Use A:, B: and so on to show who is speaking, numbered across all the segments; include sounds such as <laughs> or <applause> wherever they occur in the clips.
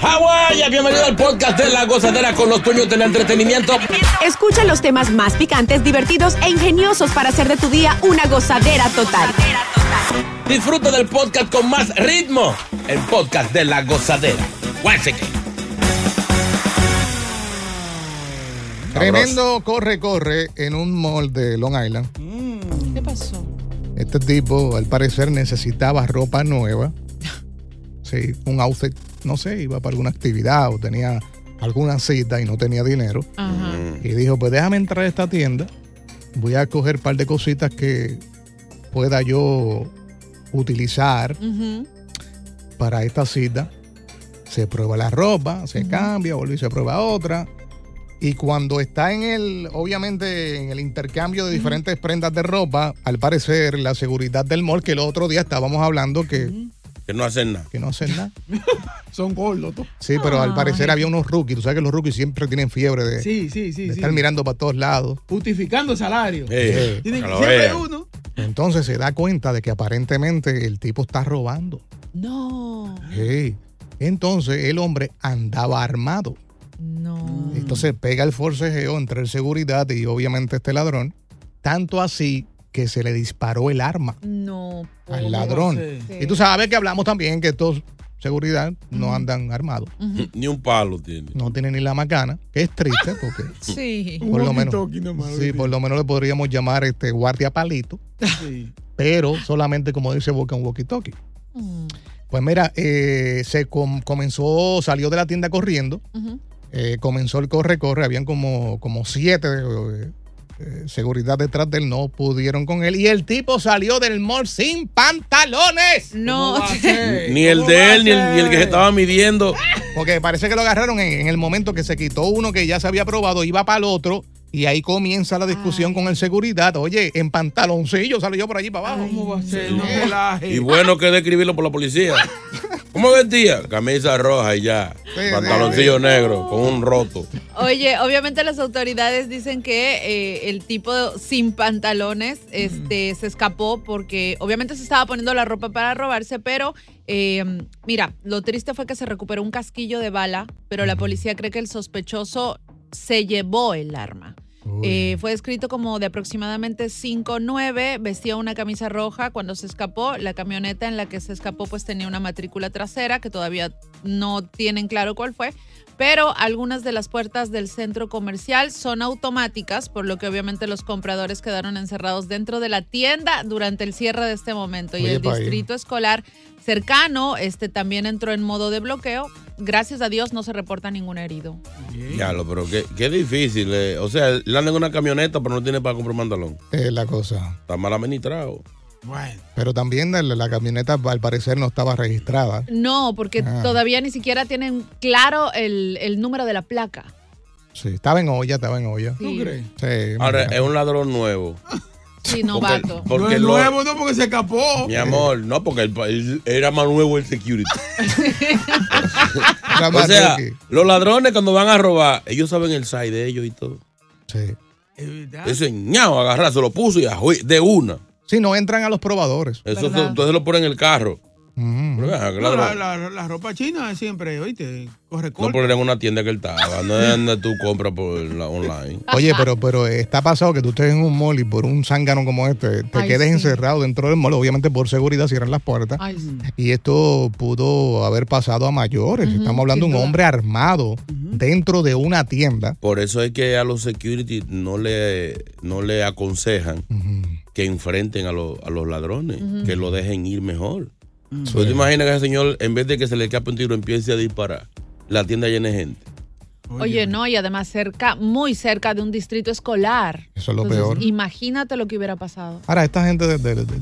A: Hawái, bienvenido al podcast de La Gozadera con los dueños del entretenimiento.
B: Escucha los temas más picantes, divertidos e ingeniosos para hacer de tu día una gozadera total.
A: Disfruta del podcast con más ritmo, el podcast de La Gozadera.
C: Tremendo corre, corre en un mall de Long Island.
D: ¿Qué pasó?
C: Este tipo, al parecer, necesitaba ropa nueva. Sí, un outfit, no sé, iba para alguna actividad o tenía alguna cita y no tenía dinero.
D: Ajá.
C: Y dijo, pues déjame entrar a esta tienda. Voy a coger un par de cositas que pueda yo utilizar para esta cita. Se prueba la ropa, se cambia, vuelve y se prueba otra. Y cuando está en el, obviamente, en el intercambio de diferentes prendas de ropa, al parecer la seguridad del mall, que el otro día estábamos hablando que,
A: Que no hacen nada.
C: que no hacen nada. <laughs>
D: Son gordos. tú.
C: Sí, pero al
D: Ay.
C: parecer había unos rookies. Tú sabes que los rookies siempre tienen fiebre de,
D: Sí, sí, sí.
C: de
D: sí.
C: estar mirando para todos lados.
D: Justificando salario. Tienen siempre
A: vean.
D: uno.
C: Entonces se da cuenta de que aparentemente el tipo está robando.
D: No.
C: Sí. Entonces el hombre andaba armado.
D: No.
C: Entonces pega el forcejeo entre el seguridad y obviamente este ladrón. Tanto así que se le disparó el arma
D: No.
C: al ladrón. Y tú sabes que hablamos también que estos seguridad no andan armados.
A: Ni un palo tiene.
C: No tienen ni la macana, que es triste porque <laughs>
D: Sí.
C: por lo menos,
D: walkie-talkie nomás,
C: sí, por lo menos le podríamos llamar este guardia palito,
D: Sí.
C: pero solamente como dice Boca un walkie-talkie. Pues mira, eh, se com- comenzó, salió de la tienda corriendo, eh, comenzó el corre-corre, habían como, como siete eh, eh, seguridad detrás de él, no pudieron con él. Y el tipo salió del mall sin pantalones.
D: No. <laughs>
A: Ni el de él, ni el, ni el que se estaba midiendo.
C: Porque parece que lo agarraron en, en el momento que se quitó uno que ya se había probado, iba para el otro. Y ahí comienza la discusión con el seguridad. Oye, en pantaloncillo salió por allí para abajo.
D: ¿Cómo va a ser? No.
A: Y bueno que describirlo por la policía. <laughs> ¿Cómo vestía? Camisa roja y ya. Pantaloncillo negro con un roto.
E: Oye, obviamente las autoridades dicen que eh, el tipo sin pantalones este, se escapó porque obviamente se estaba poniendo la ropa para robarse, pero eh, mira, lo triste fue que se recuperó un casquillo de bala, pero la policía cree que el sospechoso se llevó el arma. Eh, fue descrito como de aproximadamente 5'9", vestía una camisa roja cuando se escapó. La camioneta en la que se escapó pues tenía una matrícula trasera que todavía no tienen claro cuál fue. Pero algunas de las puertas del centro comercial son automáticas, por lo que obviamente los compradores quedaron encerrados dentro de la tienda durante el cierre de este momento. Y el distrito escolar cercano este, también entró en modo de bloqueo. Gracias a Dios no se reporta ningún herido.
A: Ya lo, pero qué, qué difícil. eh. O sea, él anda en una camioneta, pero no tiene para comprar pantalón.
C: Es la cosa.
A: Está mal administrado.
D: Bueno.
C: Pero también la, la camioneta al parecer no estaba registrada.
E: No, porque
C: Ah.
E: todavía ni siquiera tienen claro el, el número de la placa.
C: Sí, estaba en olla, estaba en olla.
E: Sí.
D: crees?
C: Sí,
A: Ahora,
C: mira.
A: es un ladrón nuevo.
E: Sí, novato.
A: porque
D: no es
A: lo-
D: nuevo, no, porque se escapó.
A: Mi amor, no, porque el, él era más nuevo el security. <laughs> O sea, los ladrones cuando van a robar, ellos saben el side de ellos y todo.
C: Sí.
D: Es verdad.
A: Ese ñao agarrar, se lo puso y ajuy- de una.
C: Sí, no entran a los probadores.
A: Eso se- entonces lo ponen en el carro. Pero vean,
D: No, la,
A: ladrón,
D: la- la ropa china siempre, oíste, corre
A: no
D: corta.
A: poner en una tienda que él estaba, no es donde tú compras por la online. <laughs>
C: Oye, pero, pero está pasado que tú estés en un mall y por un zángano como este te
E: Ay,
C: quedes
E: sí.
C: encerrado dentro del mall. Obviamente por seguridad cierran las puertas.
E: Ay, sí.
C: Y esto pudo haber pasado a mayores. Estamos hablando de un hombre armado dentro de una tienda.
A: Por eso es que a los security no le, no le aconsejan que enfrenten a, los- a los ladrones, que lo dejen ir mejor. Pues ¿Tú te imaginas que ese señor, en vez de que se le escape un tiro, empiece a disparar? La tienda llena de gente.
E: Oye, no, y además cerca, muy cerca de un distrito escolar.
C: Eso es lo
E: Entonces,
C: peor.
E: Imagínate lo que hubiera pasado.
C: Ahora, esta gente, de- de- de-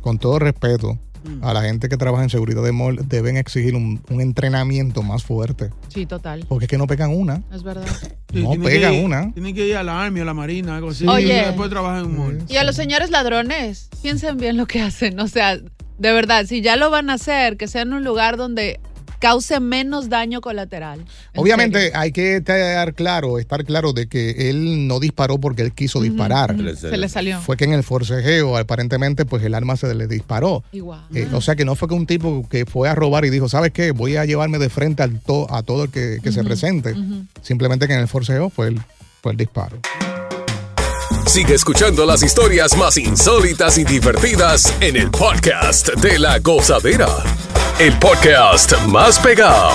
C: con todo respeto, a la gente que trabaja en seguridad de mall, deben exigir un, un entrenamiento más fuerte.
E: Sí, total.
C: Porque es que no pegan una.
E: Es verdad.
D: Sí,
C: no pegan
D: ir-
C: una.
D: Tienen que ir a la Army, a la Marina, algo así.
E: Oye.
D: Y después trabajan en un mall.
E: Y a los señores ladrones, piensen bien lo que hacen. O sea, de verdad, si ya lo van a hacer, que sea en un lugar donde cause menos daño colateral. En
C: Obviamente hay que estar claro, estar claro de que él no disparó porque él quiso disparar.
E: Se le salió.
C: Fue que en el forcejeo, aparentemente, pues el arma se le disparó.
E: Igual.
C: Eh, o sea que no fue que un tipo que fue a robar y dijo, ¿sabes qué? Voy a llevarme de frente al to- a todo el que, que se presente. Simplemente que en el forcejeo fue el, fue el disparo.
F: Sigue escuchando las historias más insólitas y divertidas en el podcast de la gozadera. El podcast más pegado.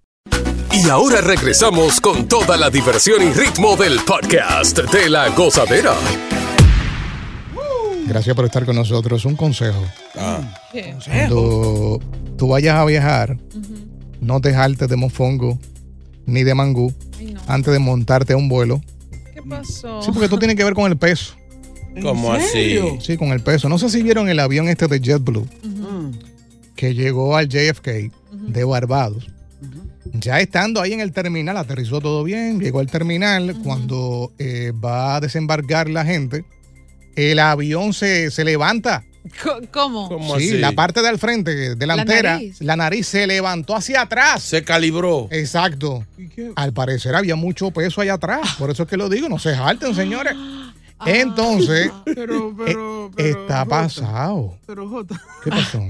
F: Y ahora regresamos con toda la diversión y ritmo del podcast de la gozadera.
C: Gracias por estar con nosotros. Un consejo.
E: ¿Qué?
C: Cuando tú vayas a viajar, no te jaltes de mofongo ni de mangú
E: Ay, no.
C: antes de montarte a un vuelo.
E: ¿Qué pasó?
C: Sí, porque esto tiene que ver con el peso.
A: ¿Cómo así?
C: Sí, con el peso. No sé si vieron el avión este de JetBlue que llegó al JFK de Barbados. Ya estando ahí en el terminal, aterrizó todo bien, llegó al terminal. Cuando eh, va a desembarcar la gente, el avión se, se levanta.
E: ¿Cómo?
A: ¿Cómo
C: Sí,
A: así?
C: la parte del frente, delantera, la
E: nariz.
C: nariz. se levantó hacia atrás.
A: Se calibró.
C: Exacto. Al parecer había mucho peso allá atrás. Por eso es que lo digo, no se jalten, señores. <gasps> <gasps>
E: Ah.
C: Entonces, <laughs>
D: Pero, pero, pero.
C: está
D: Jota,
C: pasado.
D: Pero, Jota,
C: ¿Qué pasó? <laughs>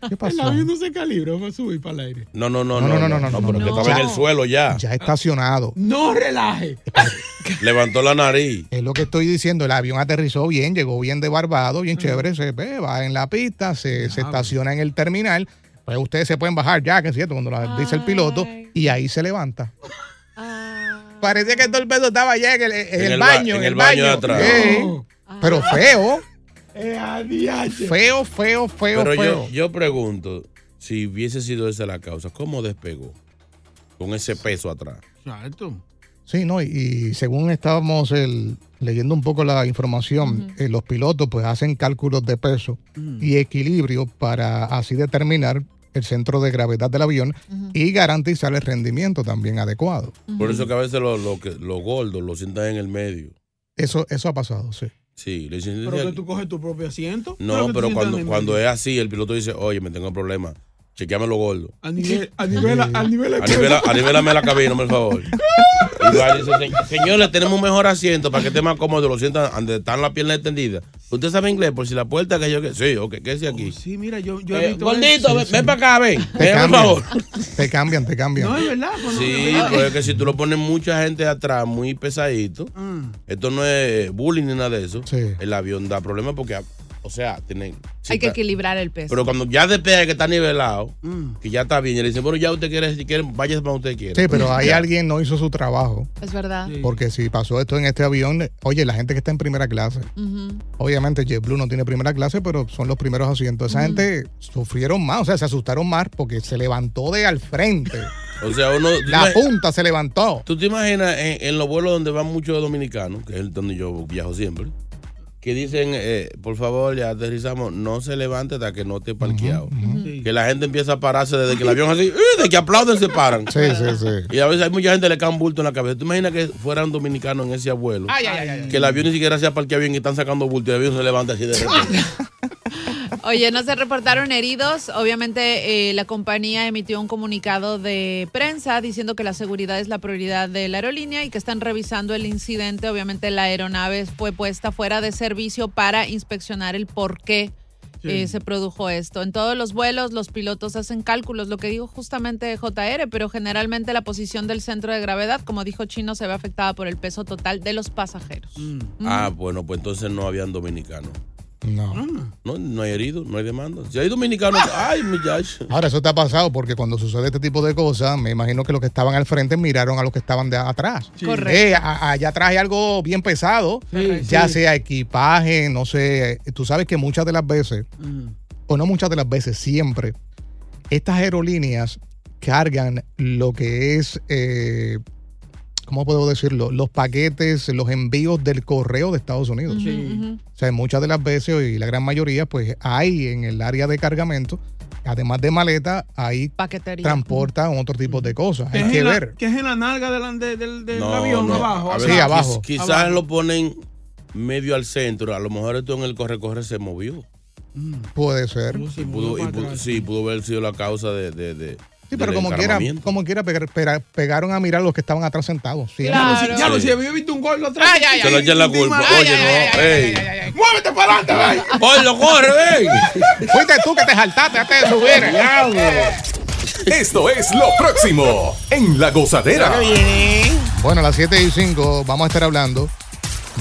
C: ¿Qué
D: el
C: pasó?
D: avión no se calibra para subir para el aire.
A: No, no, no,
C: No,
A: no,
C: no, no, no, no,
A: pero
C: no,
A: que
E: no.
A: estaba en el suelo ya.
C: Ya estacionado.
D: No relaje. <laughs>
A: Levantó la nariz.
C: Es lo que estoy diciendo, el avión aterrizó bien, llegó bien de Barbados, bien chévere, se ve, va en la pista, se, se estaciona en el terminal. Pues ustedes se pueden bajar ya, que es cierto, cuando lo dice el piloto,
E: Ay.
C: y ahí se levanta.
E: Ah.
C: Parece que todo el peso estaba allá en el, en
A: En
C: el
A: el ba-
C: baño.
A: en el baño de atrás.
C: Sí.
D: No.
C: Pero feo,
D: Eh,
C: feo, feo, feo,
A: Pero
C: feo.
A: yo, yo pregunto, si hubiese sido esa la causa, ¿cómo despegó? Con ese peso atrás.
D: Exacto.
C: Sí, ¿no? Y, y según estábamos el- leyendo un poco la información, eh, los pilotos pues hacen cálculos de peso y equilibrio para así determinar el centro de gravedad del avión y garantizar el rendimiento también adecuado.
A: Por eso que a veces los lo que- los gordos lo sientan en el medio.
C: Eso, eso ha pasado, sí.
A: Sí, le dicen,
D: Pero que tú coges tu propio asiento.
A: No, pero cuando, cuando es así, el piloto dice, oye, me tengo problema. Chequeame lo gordo.
D: A nivel, a nivel, a nivel.
A: Anivela, anivelame la cabina, por favor. <laughs> Y va dice, "Se- señor, le tenemos un mejor asiento para que esté más cómodo. Lo sientan donde están las piernas extendidas. ¿Usted sabe inglés? Por si la puerta que yo que. Sí, ok, ¿qué es aquí?
D: Sí, mira, yo, yo he
A: Eh,
D: visto
A: gordito,
D: eso.
A: ven, ven para acá, ven.
C: Te
A: Ven, por
C: cambian,
A: favor.
C: te cambian, te cambian.
D: No, es verdad. cuando-
A: Sí, pues es que si tú lo pones mucha gente atrás, muy pesadito,
D: Mm.
A: esto no es bullying ni nada de eso.
C: Sí.
A: El avión da problemas porque O sea, tienen.
E: Hay que
A: está-
E: equilibrar el peso.
A: Pero cuando ya despega que está nivelado,
D: Mm.
A: que ya está bien, y le dicen, bueno, ya usted quiere, si quiere, váyase para donde usted quiere.
C: Sí, pero <laughs> ahí alguien no hizo su trabajo.
E: es verdad.
C: Porque si pasó esto en este avión, oye, la gente que está en primera clase,
E: Ujú.
C: obviamente JetBlue no tiene primera clase, pero son los primeros asientos. Esa gente sufrieron más, o sea, se asustaron más porque se levantó de al frente. <laughs>
A: O sea, uno.
C: La punta se levantó.
A: ¿Tú te imaginas en, en los vuelos donde van muchos dominicanos, que es el donde yo viajo siempre, que dicen, eh, por favor, ya aterrizamos, no se levante hasta que no esté parqueado? Que la gente empieza a pararse desde que el avión así, ¡eh! de que aplauden se paran.
C: Sí, sí, sí.
A: Y a veces hay mucha gente que le cae un bulto en la cabeza. ¿Tú imaginas que fueran dominicanos en ese abuelo? Que el avión ni siquiera se ha parqueado bien y están sacando bulto y el avión se levanta así de <laughs> repente.
E: Oye, no se reportaron heridos. Obviamente eh, la compañía emitió un comunicado de prensa diciendo que la seguridad es la prioridad de la aerolínea y que están revisando el incidente. Obviamente la aeronave fue puesta fuera de servicio para inspeccionar el por qué
D: Sí.
E: eh, se produjo esto. En todos los vuelos los pilotos hacen cálculos, lo que dijo justamente JR, pero generalmente la posición del centro de gravedad, como dijo Chino, se ve afectada por el peso total de los pasajeros.
A: Ah, bueno, pues entonces no habían dominicanos.
C: No.
A: No, no hay heridos, no hay demanda. Si hay dominicanos, ay, muchacho.
C: Ahora, eso te ha pasado porque cuando sucede este tipo de cosas, me imagino que los que estaban al frente miraron a los que estaban de atrás.
E: Sí. Correcto.
C: Eh, a- allá atrás hay algo bien pesado,
D: Sí,
C: ya
D: sí.
C: sea equipaje, no sé. Tú sabes que muchas de las veces,
D: Mm.
C: o no muchas de las veces, siempre, estas aerolíneas cargan lo que es, eh, ¿cómo puedo decirlo? Los paquetes, los envíos del correo de Estados Unidos.
D: Sí.
C: O sea, muchas de las veces y la gran mayoría, pues hay en el área de cargamento, además de maleta, ahí
E: Paquetería.
C: transportan otro tipo de cosas. Hay
D: es
C: que
D: en la-
C: ver.
D: Que es en la nalga del, de- del, del
A: No,
D: avión
A: no.
D: abajo.
A: Ver,
C: Sí, abajo.
A: Quizás
D: Abajo.
A: lo ponen medio al centro. A lo mejor esto en el corre-corre se movió.
C: Puede ser.
D: Sí,
A: pudo,
D: movió
A: y
D: para
A: pudo-
D: atrás.
A: sí, pudo haber sido la causa de. de, de
C: Sí, pero como quiera, como quiera pegar- pega- pegaron a mirar los que estaban atrás sentados. Sí,
E: Claro.
D: Ya lo
A: Sí.
D: había visto un gol atrás.
A: Se lo echan la culpa. Oye, no, ey.
D: ¡Muévete para adelante, güey! <laughs>
A: ¡Oye, corre, ven!
C: Fuiste tú que te saltaste antes de subir. <laughs>
F: Esto es lo próximo en La Gozadera.
C: Bueno, a las 7 y 5 vamos a estar hablando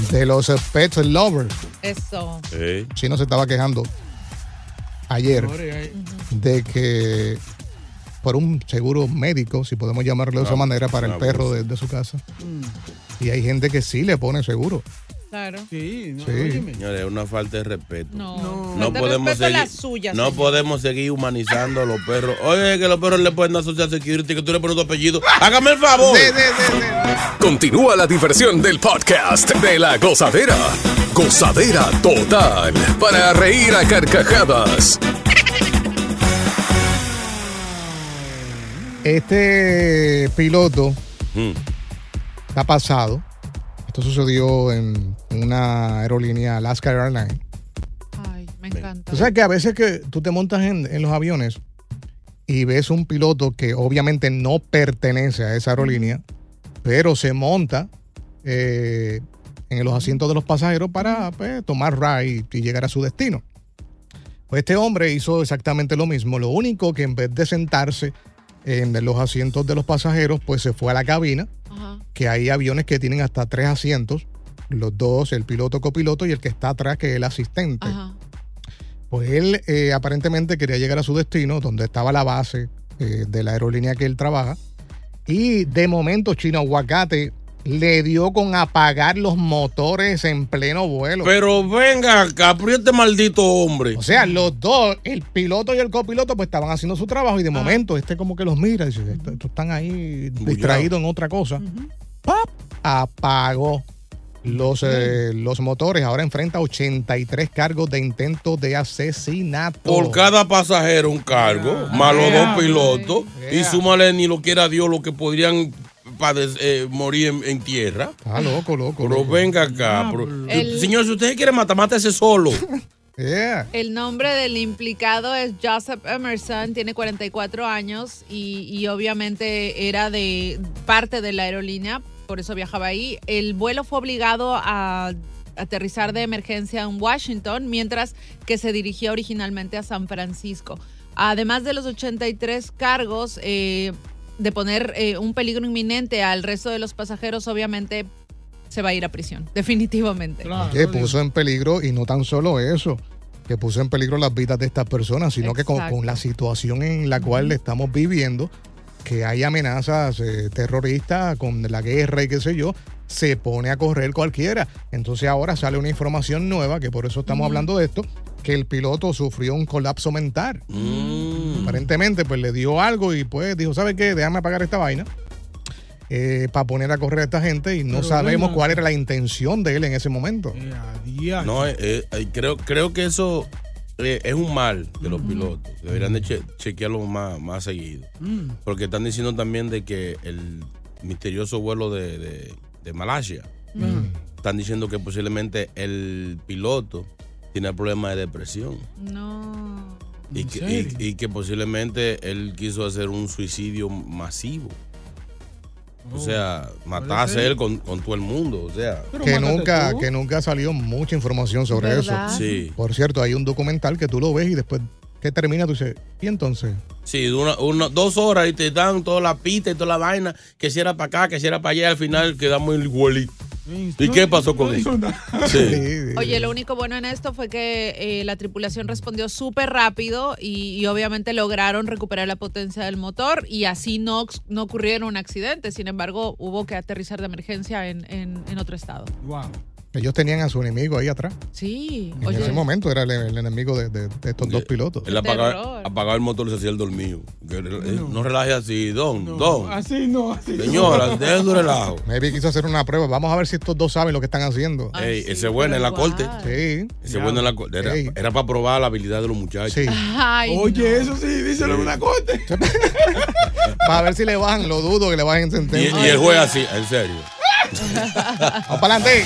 C: de los pet lovers.
E: Eso.
A: Ey.
C: Chino se estaba quejando ayer de que por un seguro médico, si podemos llamarlo de esa
A: Ah,
C: manera, para el perro de, de su casa. Y hay gente que sí le pone seguro.
E: Claro.
D: Sí, no,
C: Sí.
A: Señores, es una falta de respeto.
E: No,
D: No.
A: Podemos seguir,
E: las suyas,
A: no
E: señor.
A: podemos seguir humanizando a los perros. Oye, que los perros le pueden dar social security, que tú le pones tu apellido. Hágame el favor.
F: Continúa la diversión del podcast de La Gozadera. Gozadera total para reír a carcajadas.
C: Este piloto
A: Mm.
C: está pasado. Esto sucedió en una aerolínea Alaska Airlines.
E: Ay, me encanta.
C: Tú sabes que a veces que tú te montas en, en los aviones y ves un piloto que obviamente no pertenece a esa aerolínea, pero se monta eh, en los asientos de los pasajeros para pues, tomar ride y llegar a su destino. Pues este hombre hizo exactamente lo mismo. Lo único que en vez de sentarse en los asientos de los pasajeros, pues se fue a la cabina,
E: Ajá.
C: que hay aviones que tienen hasta tres asientos, los dos, el piloto, copiloto y el que está atrás, que es el asistente.
E: Ajá.
C: Pues él eh, aparentemente quería llegar a su destino, donde estaba la base eh, de la aerolínea que él trabaja. Y de momento, Chino Aguacate le dio con apagar los motores en pleno vuelo.
A: Pero venga acá, pero este maldito hombre.
C: o sea, los dos, el piloto y el copiloto, pues estaban haciendo su trabajo y de momento este como que los mira y dice, "Estos- estos están ahí distraídos en otra cosa. ¡Pap! Apagó los, eh, los motores. Ahora enfrenta 83 cargos de intento de asesinato.
A: Por cada pasajero un cargo, más los dos pilotos, y súmale ni lo quiera Dios lo que podrían pade- eh, morir en, en tierra.
C: Está loco, loco.
A: Pero
C: loco.
A: venga acá. pero-
E: El-
A: Señor, si usted quiere matar, mátese solo. <laughs>
C: Yeah.
E: El nombre del implicado es Joseph Emerson, tiene 44 años y, y obviamente era de parte de la aerolínea, por eso viajaba ahí. El vuelo fue obligado a aterrizar de emergencia en Washington, mientras que se dirigía originalmente a San Francisco. Además de los 83 cargos eh, de poner eh, un peligro inminente al resto de los pasajeros, obviamente se va a ir a prisión, <laughs> definitivamente.
D: Claro,
C: que puso en peligro y no tan solo eso. que puso en peligro las vidas de estas personas, sino que con, la situación en la cual estamos viviendo, que hay amenazas eh, terroristas con la guerra y qué sé yo, se pone a correr cualquiera. Entonces ahora sale una información nueva, que por eso estamos hablando de esto, que el piloto sufrió un colapso mental. Aparentemente, pues le dio algo y pues dijo, ¿sabes qué? Déjame apagar esta vaina. para poner a correr a esta gente y no
D: Pero
C: sabemos
D: bueno.
C: cuál era la intención de él en ese momento.
A: No, eh, eh, eh, creo, creo que eso eh, es un mal de los pilotos. Deberían de che- chequearlo más, más seguido.
D: Mm.
A: Porque están diciendo también de que el misterioso vuelo de, de- de Malasia,
D: Mm.
A: están diciendo que posiblemente el piloto tiene problemas de depresión.
E: No.
A: Y
D: ¿En
A: que,
D: serio?
A: y- y que posiblemente él quiso hacer un suicidio masivo. O sea, matarse él con, con todo el mundo. O sea,
C: que nunca, que nunca salió mucha información sobre
A: ¿Verdad?
C: eso.
A: Sí.
C: Por cierto, hay un documental que tú lo ves y después que termina tú dices, ¿y entonces?
A: Sí, una, una- dos horas y te dan toda la pista y toda la vaina, que si era para acá, que si era para allá, al final quedamos igualito. ¿Y qué pasó con eso? Sí.
E: Oye, lo único bueno en esto fue que eh, la tripulación respondió súper rápido y, y obviamente lograron recuperar la potencia del motor y así no, no ocurrieron accidentes. Sin embargo, hubo que aterrizar de emergencia en, en- en otro estado.
D: Wow.
C: Ellos tenían a su enemigo ahí atrás.
E: Sí,
C: En
E: oye.
C: ese momento era el, el enemigo de, de- de estos dos pilotos.
A: Él apagaba, apagaba el motor y se hacía el dormido. Él no. relaje así, don, don.
D: Así no, así no.
A: Señora, deje su relajo.
C: Maybe quiso hacer una prueba. Vamos a ver si estos dos saben lo que están haciendo.
A: Ey, ese bueno en la corte.
C: Sí.
A: Ese bueno en la corte. Era, era para probar la habilidad de los muchachos.
C: Sí.
E: Ay,
D: Oye, eso sí, díselo en una corte. <laughs>
C: Para ver si le bajan, lo dudo que le bajen
A: Y,
C: sentencia.
A: y el juez así, en serio.
C: Vamos para adelante.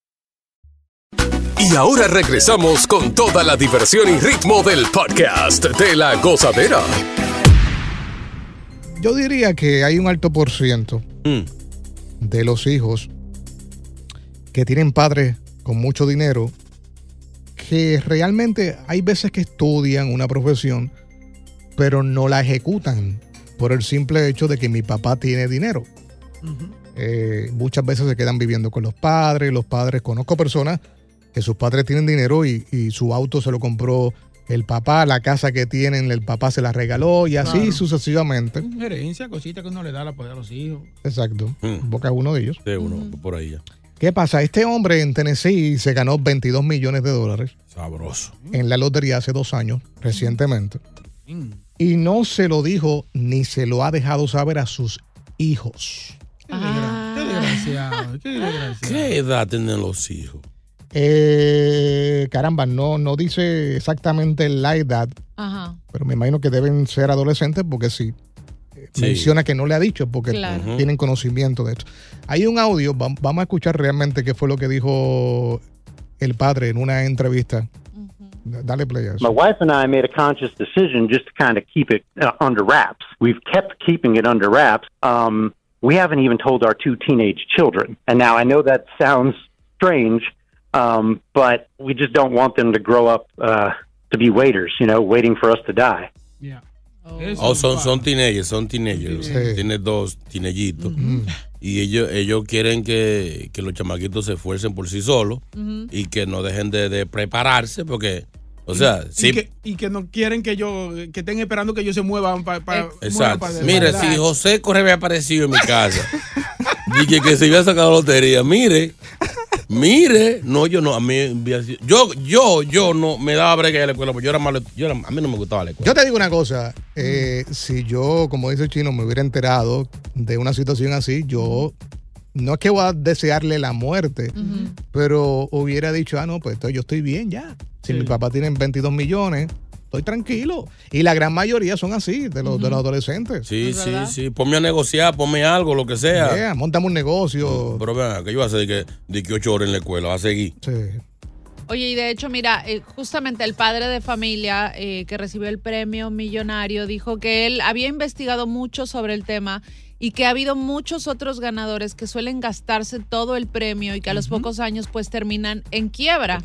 F: Y ahora regresamos con toda la diversión y ritmo del podcast de la gozadera.
C: Yo diría que hay un alto por ciento de los hijos que tienen padres con mucho dinero que realmente hay veces que estudian una profesión pero no la ejecutan por el simple hecho de que mi papá tiene dinero. Eh, muchas veces se quedan viviendo con los padres, los padres, conozco personas que sus padres tienen dinero y, y su auto se lo compró el papá, la casa que tienen, el papá se la regaló y así
D: Claro.
C: sucesivamente.
D: Gerencia, cosita que uno le da la poder a los hijos.
C: Exacto. Boca es uno de ellos.
A: Sí, uno por ahí ya.
C: ¿Qué pasa? Este hombre en Tennessee se ganó 22 millones de dólares
A: Sabroso.
C: en la lotería hace dos años, recientemente. Y no se lo dijo ni se lo ha dejado saber a sus hijos.
D: Qué desgraciado, qué desgraciado.
A: ¿Qué edad tienen los hijos?
C: Eh, caramba, no, no dice exactamente la edad,
E: Ajá.
C: pero me imagino que deben ser adolescentes porque sí.
A: Sí.
C: Menciona que no le ha dicho porque
E: Claro.
C: tienen conocimiento de esto. Hay un audio, vam- vamos a escuchar realmente qué fue lo que dijo el padre en una entrevista. Dale play a eso.
G: My wife and I made a conscious decision just to kind of keep it uh, under wraps. We've kept keeping it under wraps. Um, we haven't even told our two teenage children. And now I know that sounds strange, um, but we just don't want them to grow up uh, to be waiters, you know, waiting for us to die.
A: Oh, son, son teenagers, son teenagers.
C: Sí.
A: Tiene dos teenaguitos. Y ellos, ellos quieren que, que los chamaquitos se esfuercen por sí solos y que no dejen de, de prepararse porque O sea,
D: y,
A: sí.
D: que, y que no quieren que yo, que estén esperando que yo se mueva para.
A: Exacto. Mire, si José Correa había aparecido en mi casa <laughs> y que, que se había sacado la lotería, mire, mire, no, yo no, a mí, yo, yo, yo no me daba break a la escuela, porque yo era malo, yo era, a mí no me gustaba la escuela.
C: Yo te digo una cosa, eh, si yo, como dice el chino, me hubiera enterado de una situación así, yo no es que voy a desearle la muerte, pero hubiera dicho, ah, no, pues yo estoy bien ya. Si mi papá tiene 22 millones, estoy tranquilo. Y la gran mayoría son así, de los, de los adolescentes.
A: Sí, sí, sí. Ponme a negociar, ponme algo, lo que sea.
C: Yeah, montame un negocio.
A: Pero vean, que yo voy a hacer de que, de que ocho horas en la escuela, va a seguir.
E: Oye, y de hecho, mira, eh, justamente el padre de familia eh, que recibió el premio millonario dijo que él había investigado mucho sobre el tema y que ha habido muchos otros ganadores que suelen gastarse todo el premio y que a los pocos años pues terminan en quiebra.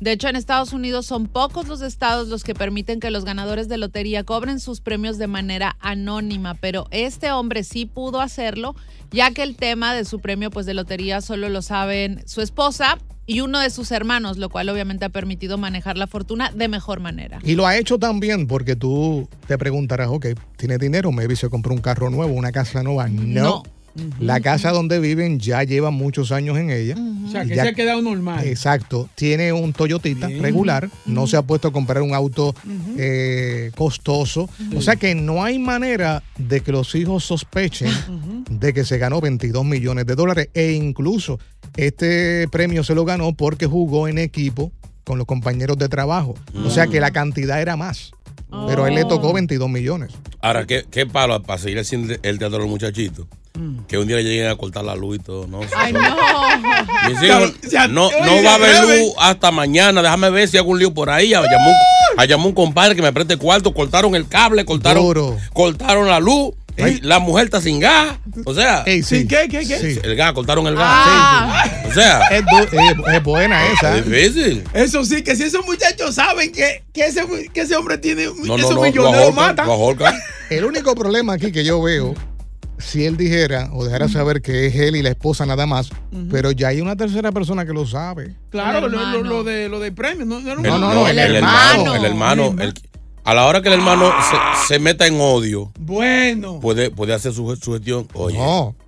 E: De hecho, en Estados Unidos son pocos los estados los que permiten que los ganadores de lotería cobren sus premios de manera anónima, pero este hombre sí pudo hacerlo, ya que el tema de su premio pues de lotería solo lo saben su esposa y uno de sus hermanos, lo cual obviamente ha permitido manejar la fortuna de mejor manera.
C: Y lo ha hecho también porque tú te preguntarás, ok, ¿tiene dinero? Maybe se compró un carro nuevo, una casa nueva. No. La casa donde viven ya lleva muchos años en ella.
D: O sea, que
C: Ya-
D: se ha quedado normal.
C: Exacto. Tiene un Toyotita regular. No se ha puesto a comprar un auto eh, costoso. O sea que no hay manera de que los hijos sospechen de que se ganó 22 millones de dólares. E incluso este premio se lo ganó porque jugó en equipo con los compañeros de trabajo. O sea que la cantidad era más. Pero a él le tocó 22 millones.
A: Ahora, ¿qué, qué palo para seguir haciendo el teatro de los muchachitos? Que un día le lleguen a cortar la luz y todo, ¿no?
E: Ay, no. <laughs>
A: Mis hijos, no, no va a haber luz hasta mañana. Déjame ver si hago un lío por ahí. Llamó, un- a llamó un compadre que me preste cuarto. Cortaron el cable, cortaron, cortaron la luz. La mujer está sin gas. O sea,
D: ¿Sin qué, qué, qué?
C: Sí.
A: el gas, cortaron el gas.
D: Ah.
A: O sea,
C: Es, du- es- es buena esa.
A: es difícil.
D: Eso sí, que si esos muchachos saben que, que, ese, que ese hombre tiene
C: No, no,
D: esos
C: no,
D: millones,
C: lo
D: lo
C: ahorcan,
D: matan. <laughs>
C: El único problema aquí que yo veo, si él dijera o dejara saber que es él y la esposa nada más, pero ya hay una tercera persona que lo sabe.
D: Claro,
E: El
D: lo, lo,
E: hermano.
D: lo de, lo de premio. No, no,
C: No, no,
A: No,
C: el
A: el,
C: hermano.
A: hermano. El hermano. el- a la hora que el hermano se, se meta en odio,
D: Bueno.
A: puede, puede hacer su, su gestión. Oye,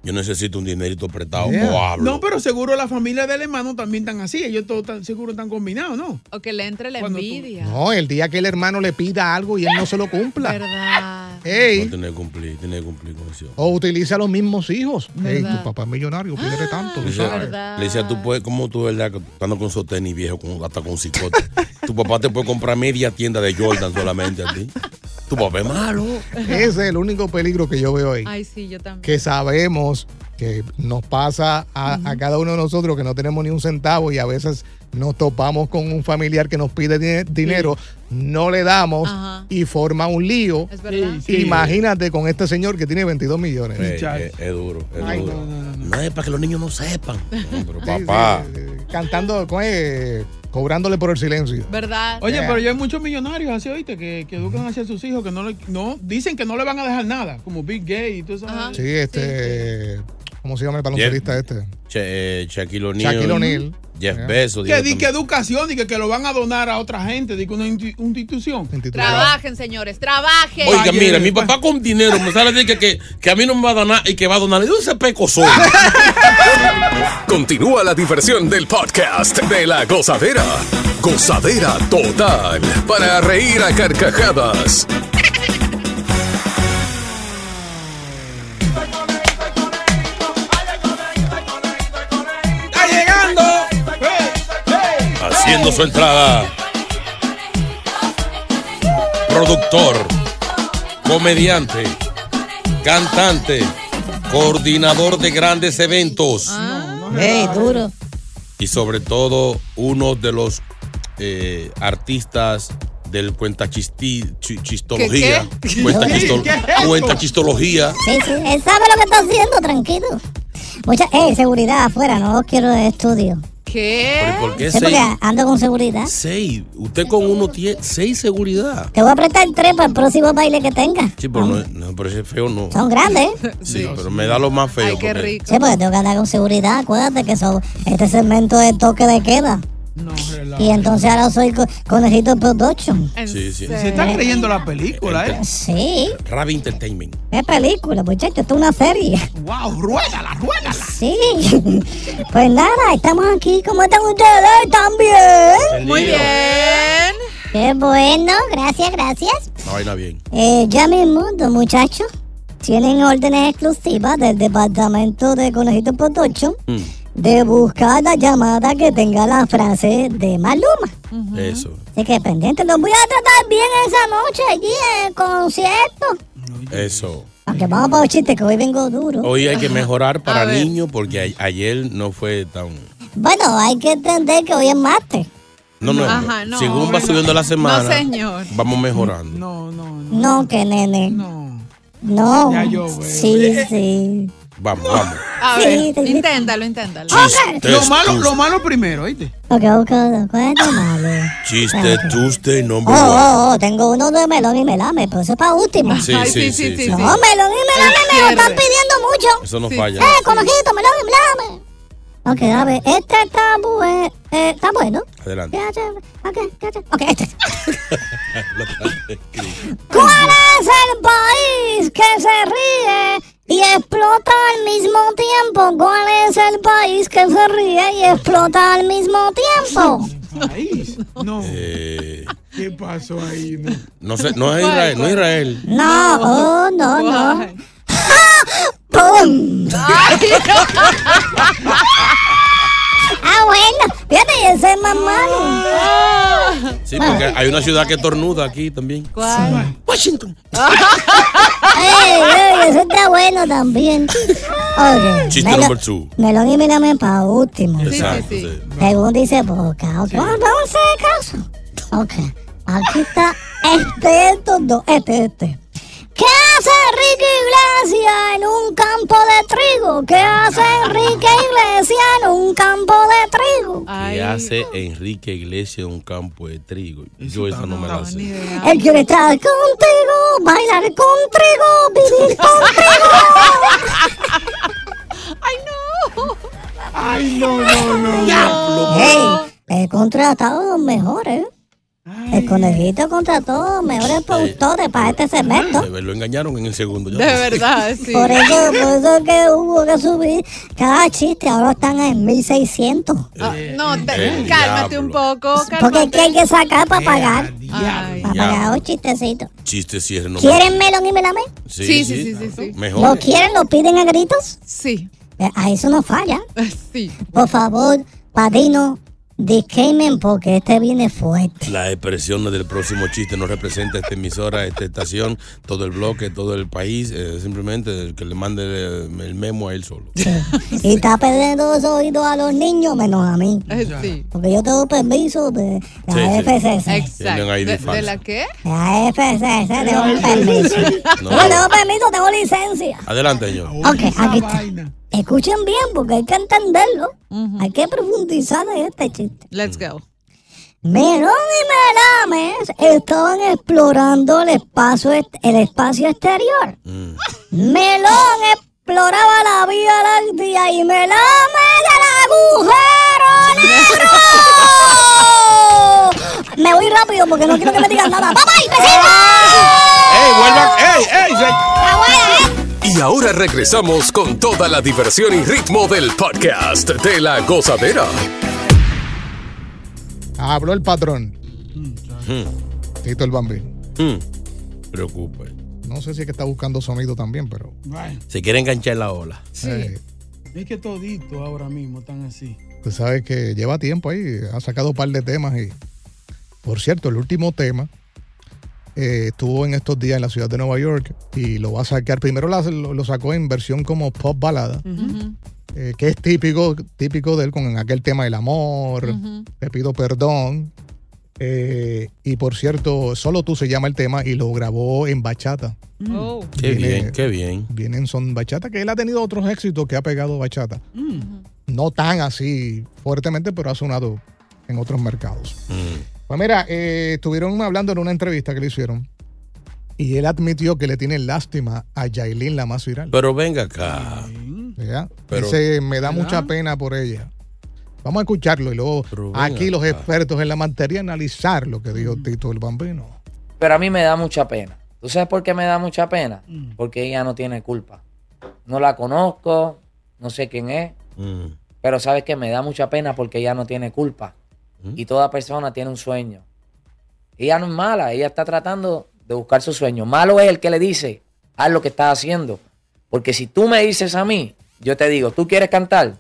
A: yo necesito un dinerito prestado o hablo.
D: No, pero seguro la familia del hermano también están así. Ellos todos están, seguro están combinados, ¿no?
E: O que le entre la envidia.
C: No, el día que el hermano le pida algo y él no se lo cumpla.
E: ¿Verdad?
C: Ey,
A: No tiene que cumplir, tiene que cumplir con eso.
C: o utiliza los mismos hijos. Ey,
E: ¿Verdad?
C: tu papá es millonario, pídele tanto. tú
A: Le decía,
C: sabes.
A: le decía, tú puedes, como tú, verdad, que estando con esos tenis viejos, con, hasta con cicote, tu papá te puede comprar media tienda de Jordan solamente a ti. <laughs> Tu papá es malo.
C: Ese es el único peligro que yo veo ahí.
E: Ay, sí, yo también.
C: que sabemos que nos pasa a, a cada uno de nosotros que no tenemos ni un centavo y a veces nos topamos con un familiar que nos pide di- dinero, no le damos
E: Ajá.
C: y forma un lío.
E: Es verdad.
C: Imagínate con este señor que tiene 22 millones.
A: Eh, eh, es duro, es
C: Ay,
A: duro. No, es para que los niños no sepan. No, pero papá.
C: sí, eh, cantando, con- eh, cobrándole por el silencio.
E: ¿Verdad?
D: Oye,
C: Yeah.
D: pero ya hay muchos millonarios así, oíste, que, que educan hacia sus hijos, que no, le- no dicen que no le van a dejar nada, como Big Gay y todo eso.
C: Sí, este, ¿cómo se llama el baloncelista este?
A: Che, eh, Shaquille O'Neal.
C: Shaquille O'Neal.
A: Jeff. Bezos.
D: Que di que educación y que, que lo van a donar a otra gente, di que una insti- una institución.
E: Trabajen, señores, trabajen.
A: Oiga, mira, mi papá con dinero me sale a decir que, que, que a mí no me va a donar y que va a donar. ¿Y dónde ese peco soy? <laughs>
F: Continúa la diversión del podcast de la gozadera. Gozadera total. Para reír a carcajadas.
A: Haciendo su entrada. Productor, comediante, cantante, coordinador de grandes eventos.
H: Ey, duro.
A: y sobre todo uno de los eh, artistas del cuenta chisti- chi- chistología.
H: ¿Qué, qué? <laughs>
A: Cuenta,
H: ¿Qué?
A: chistol-
H: ¿Qué es eso?
A: cuenta chistología.
H: Sí, sí, él sabe lo que está haciendo, tranquilo. Mucha, ey, seguridad afuera, no quiero estudio.
E: ¿Qué?
A: ¿Pero por qué
H: Sí,
A: seis?
H: porque ando con seguridad.
A: Seis. Usted con uno tiene seis seguridad.
H: Te voy a prestar tres para el próximo baile que tenga.
A: Sí, pero no, no, pero ese feo no.
H: Son grandes.
A: Sí, pero me da lo más feo. porque-
H: Sí, porque tengo que andar con seguridad. Acuérdate que son, este segmento es toque de queda.
D: No,
H: Y entonces ahora soy co- conejito production.
A: Sí, sí.
D: Se está creyendo la película, ¿eh?
H: Sí.
A: Ravi Entertainment.
H: ¿Qué película, muchachos? Esto es una serie.
D: ¡Wow! ¡Ruégala, ruégala!
H: Sí. <laughs> Pues nada, estamos aquí. ¿Cómo están ustedes? ¿También?
E: Muy bien.
H: Qué bueno. Gracias, gracias.
A: Una vaina bien.
H: Eh, ya mismo, dos muchachos tienen órdenes exclusivas del departamento de Conejito Production
A: Mm.
H: De buscar la llamada que tenga la frase de Maluma.
A: Eso.
H: Así que pendiente, los voy a tratar bien esa noche allí en el concierto.
A: Eso.
H: Aunque vamos para los chistes, que hoy vengo duro.
A: Hoy hay que mejorar para niños porque a- ayer no fue tan.
H: Bueno, hay que entender que hoy es martes.
A: No, no.
E: Ajá, no.
A: Según va subiendo la semana,
E: No, señor.
A: vamos mejorando.
D: No, no.
H: No, que nene. No. No.
D: Ya yo.
H: Sí, sí.
A: Vamos, vamos.
E: A ver,
H: sí.
E: inténtalo, inténtalo.
D: Lo malo, lo malo primero, ¿oíste?
H: Ok, ok, ¿cuál es lo malo?
A: Chiste Tuesday,
H: Oh,
A: number one.
H: oh, oh, tengo uno de melón y melame, pero eso es para último.
A: Sí, Ay, sí, sí, sí, sí,
H: No, melón y melame me lo están pidiendo mucho.
A: Eso no falla.
H: Eh, conejito, melón y melame. Ok, a ver, este está, bue- eh, está bueno.
A: Adelante.
H: Ok, ok, este. <laughs> ¿Cuál es el país que se ríe y explota al mismo tiempo? ¿Cuál es el país que se ríe y explota al mismo tiempo?
D: País. No.
A: Eh,
D: ¿Qué pasó ahí? No.
A: no sé, no es Israel, no es Israel.
H: No, oh, no, no. ¡Pum! <laughs> ah, bueno, fíjate, ese es más malo.
A: Sí, porque hay una ciudad que tornuda aquí también.
E: ¿Cuál?
A: Washington.
H: ¡Ey, ey! Eso está bueno también. Ok.
A: Chiste
H: melo-
A: number two.
H: Melón y melame para último.
A: Exacto. sí.
H: Según dice Boca. Ok, vamos vamos a hacer caso. Ok, aquí está este, estos dos, este, este. ¿Qué hace Enrique Iglesias en un campo de trigo? ¿Qué hace Enrique <laughs> Iglesias en un campo de trigo?
A: ¿Qué hace Enrique Iglesias en un campo de trigo? Yo esa no me la sé.
H: Él quiere estar contigo, bailar con trigo, vivir con trigo. <laughs>
D: Ay, no, no, no.
H: Hey, he contratado los mejores. El conejito contrató los mejores productores para este segmento.
A: Eh, Lo engañaron en el segundo. ya.
E: De verdad, <laughs> sí.
H: Por eso, por eso que hubo que subir cada chiste. Ahora están en 1600.
E: Ah, no, te-
A: Eh,
E: cálmate
A: diablo.
E: un poco,
H: Porque es que hay que sacar para
D: Eh,
H: pagar.
E: Ay.
H: Para pagar los chistecitos.
A: Chiste cierre no.
H: ¿Quieren melón y melame?
A: Sí,
E: Sí, sí, sí, sí, sí.
A: Mejor.
H: ¿Lo quieren? ¿Lo piden a gritos?
E: Sí.
H: Eh, A eso no falla. <laughs>
E: Sí.
H: Por favor, padrino, disclaimen porque este viene fuerte.
A: La expresión del próximo chiste no representa esta emisora, esta estación, todo el bloque, todo el país. eh, simplemente el que le mande el, el memo a él solo.
H: Y está perdiendo los oídos a los niños menos a mí.
E: Sí.
H: Porque yo tengo permiso de la
A: Sí, sí.
H: FCC.
E: Exacto. ¿De, la qué?
H: La FCC tengo un <laughs> permiso.
A: No.
H: Yo tengo permiso, tengo licencia.
A: Adelante, señor.
H: Ok, aquí está. Escuchen bien porque hay que entenderlo. Hay que profundizar en este chiste.
E: Let's go.
H: Melón y Melames estaban explorando el espacio, el espacio exterior. Melón exploraba la Vía Láctea y Melames el agujero negro. Me voy rápido porque no quiero que me digan nada. ¡Bye bye, besitos!
F: ¡Ey, vuelvan! ¡Ey, ey! Y ahora regresamos con toda la diversión y ritmo del podcast de la gozadera.
C: Habló el patrón.
A: Hmm.
C: Tito el bambino.
A: Preocupa.
C: No sé si es que está buscando sonido también, pero.
A: Se quiere enganchar la ola.
D: Sí.
C: eh,
D: Es que todito ahora mismo están así.
C: Tú sabes que lleva tiempo ahí, ha sacado un par de temas y, por cierto, el último tema eh, estuvo en estos días en la ciudad de Nueva York y lo va a sacar, primero la- lo, lo sacó en versión como pop balada, eh, que es típico, típico de él con aquel tema del amor, te pido perdón. eh, y por cierto, solo tú se llama el tema y lo grabó en bachata.
E: Oh.
A: Qué
C: Viene-
A: bien, qué bien.
C: Viene en son bachata, que él ha tenido otros éxitos que ha pegado bachata. No tan así fuertemente, pero ha sonado en otros mercados. Pues mira, eh, estuvieron hablando en una entrevista que le hicieron y él admitió que le tiene lástima a Yailin, la más viral.
A: Pero venga acá.
C: ¿Ya?
A: Pero-
C: Dice, me da
A: ¿Verdad?
C: mucha pena por ella. Vamos a escucharlo y luego aquí los expertos en la materia analizar lo que dijo Tito el Bambino.
I: Pero a mí me da mucha pena. ¿Tú sabes por qué me da mucha pena? Porque ella no tiene culpa. No la conozco, no sé quién es,
A: Mm.
I: pero sabes que me da mucha pena porque ella no tiene culpa. Y toda persona tiene un sueño. Ella no es mala, ella está tratando de buscar su sueño. Malo es el que le dice, haz lo que estás haciendo. Porque si tú me dices a mí, yo te digo, ¿tú quieres cantar?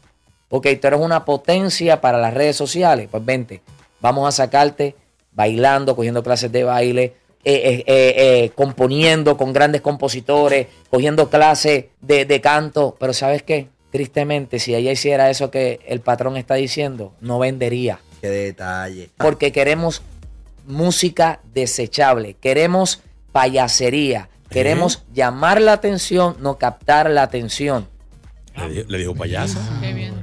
I: Ok, tú eres una potencia para las redes sociales. Pues vente, vamos a sacarte bailando, cogiendo clases de baile, eh, eh, eh, componiendo con grandes compositores, cogiendo clases de, de canto. Pero ¿sabes qué? Tristemente, si ella hiciera eso que el patrón está diciendo, no vendería.
J: Qué detalle.
I: Porque queremos música desechable, queremos payasería, queremos llamar la atención, no captar la atención.
A: Le dijo, le dijo payasa.
E: Qué bien.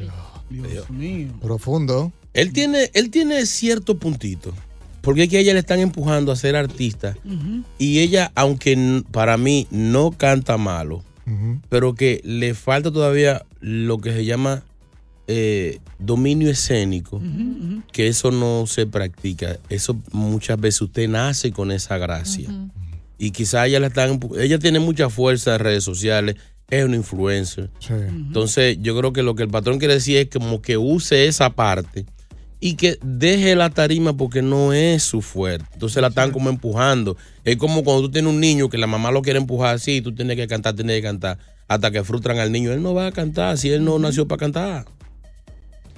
D: Dios mío.
C: Profundo.
A: Él tiene, él tiene cierto puntito. Porque es que a ella le están empujando a ser artista. Y ella, aunque para mí no canta malo, pero que le falta todavía lo que se llama eh, dominio escénico, que eso no se practica. Eso muchas veces usted nace con esa gracia. Y quizá ella la están, ella tiene mucha fuerza en redes sociales, es una influencer. Entonces, yo creo que lo que el patrón quiere decir es como que use esa parte y que deje la tarima porque no es su fuerte. Entonces la están como empujando. Es como cuando tú tienes un niño que la mamá lo quiere empujar así, tú tienes que cantar, tienes que cantar, hasta que frustran al niño. Él no va a cantar si él no nació para cantar.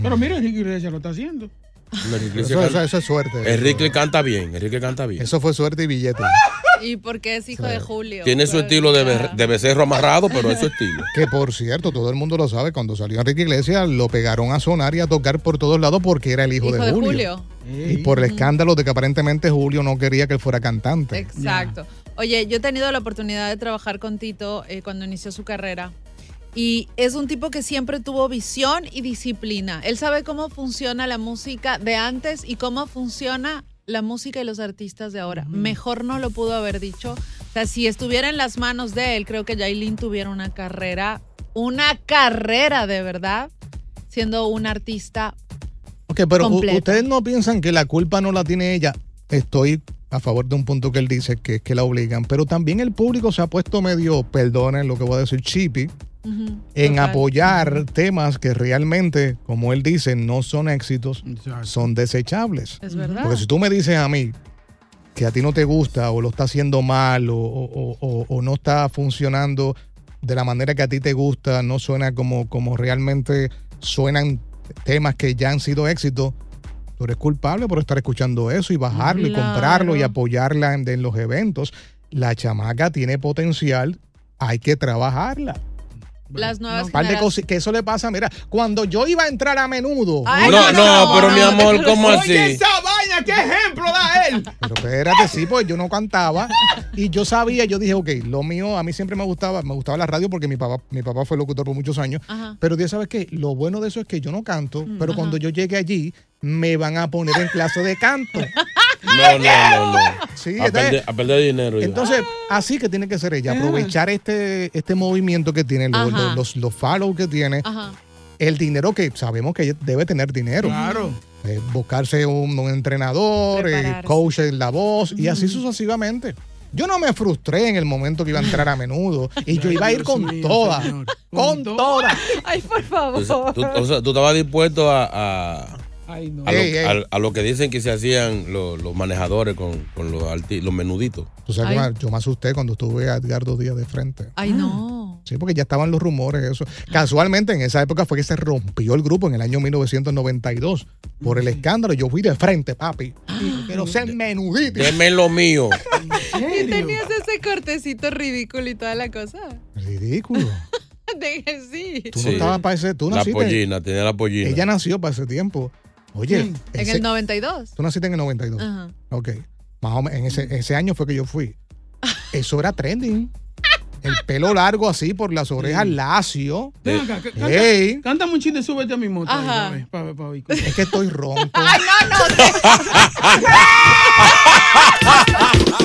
D: Pero mira, Enrique Iglesias lo está haciendo.
A: Enrique
C: Eso, eso- eso es suerte.
A: Enrique canta bien, Enrique canta bien.
C: Eso fue suerte y billete.
E: Y porque es hijo de Julio.
A: Tiene su estilo de, be- de becerro amarrado, pero es su estilo. <laughs>
C: Que por cierto, todo el mundo lo sabe, cuando salió Enrique Iglesias lo pegaron a sonar y a tocar por todos lados porque era el hijo,
E: Hijo
C: de,
E: de
C: Julio.
E: Julio.
C: Y por el escándalo de que aparentemente Julio no quería que él fuera cantante.
E: Exacto. Oye, yo he tenido la oportunidad de trabajar con Tito eh, cuando inició su carrera. Y es un tipo que siempre tuvo visión y disciplina. Él sabe cómo funciona la música de antes y cómo funciona la música y los artistas de ahora. Mejor no lo pudo haber dicho. O sea, si estuviera en las manos de él, creo que Yailin tuviera una carrera, una carrera de verdad, siendo un artista
C: Ok, pero
E: completo.
C: ustedes no piensan que la culpa no la tiene ella. Estoy a favor de un punto que él dice, que es que la obligan. Pero también el público se ha puesto medio, perdonen lo que voy a decir, chippy, En
E: total.
C: apoyar temas que realmente, como él dice, no son éxitos, son desechables.
E: Es verdad.
C: Porque si tú me dices a mí que a ti no te gusta o lo está haciendo mal o, o- o- o no está funcionando de la manera que a ti te gusta, no suena como, como realmente suenan temas que ya han sido éxitos, tú eres culpable por estar escuchando eso y bajarlo y comprarlo y apoyarla en, en los eventos. La chamaca tiene potencial, hay que trabajarla.
E: Las nuevas
C: Un par de cosas que eso le pasa, mira, cuando yo iba a entrar a menudo.
E: Ay,
A: No, no, pero mi amor, ¿cómo
D: Oye,
A: así?
D: esa vaina, ¿qué ejemplo da él?
C: Pero espérate, sí, pues yo no cantaba y yo sabía, yo dije, ok, lo mío, a mí siempre me gustaba, me gustaba la radio porque mi papá, mi papá fue locutor por muchos años,
E: Ajá.
C: pero ya sabes que lo bueno de eso es que yo no canto, pero cuando yo llegue allí me van a poner en clase de canto. <laughs>
A: No, no, no, no. <laughs>
C: Sí,
A: a,
C: entonces-
A: perder, a perder dinero. ya.
C: Entonces, así que tiene que ser ella, aprovechar este, este movimiento que tiene, los, los, los, los follow que tiene,
E: Ajá.
C: el dinero que sabemos que ella debe tener dinero.
D: Claro.
C: Eh, buscarse un, un entrenador, eh, coach en la voz y así sucesivamente. Yo no me frustré en el momento que iba a entrar a menudo y yo iba a ir con
D: mío,
C: toda,
D: señor.
C: con toda.
E: Ay, por favor.
A: Tú, o sea, tú estabas dispuesto a, a,
D: Ay, no.
A: a lo,
C: Ey, ey.
A: a- a lo que dicen que se hacían los, los manejadores con, con los, arti- los menuditos.
C: Tú sabes
E: Ay.
C: yo me asusté cuando estuve a Edgardo Díaz de frente.
E: Ay, no.
C: Sí, porque ya estaban los rumores, eso. Casualmente en esa época fue que se rompió el grupo en el año 1992 por el escándalo. Yo fui de frente, papi. Y quiero ser menudito.
A: Deme lo mío. <laughs>
E: Y tenías ese cortecito ridículo y toda la cosa.
C: Ridículo. <laughs>
E: De que sí.
C: Tú no
A: Sí.
C: estabas para ese. Tú
A: La
C: naciste.
A: pollina, tenía la pollina.
C: Ella nació para ese tiempo. Oye,
E: En
C: ese-
E: el 92.
C: tú naciste en el 92.
E: Ajá.
C: Ok. Más o menos, en ese, ese año fue que yo fui. <laughs> Eso era trending. El pelo largo así por las orejas lacio.
D: Ven acá, ca- canta,
C: Ey.
D: cántame un chiste, súbete a mi moto. ahí,
E: Ajá.
D: pa' pa' pa'.
C: Es que estoy ronco.
E: Ay, no, no. <laughs>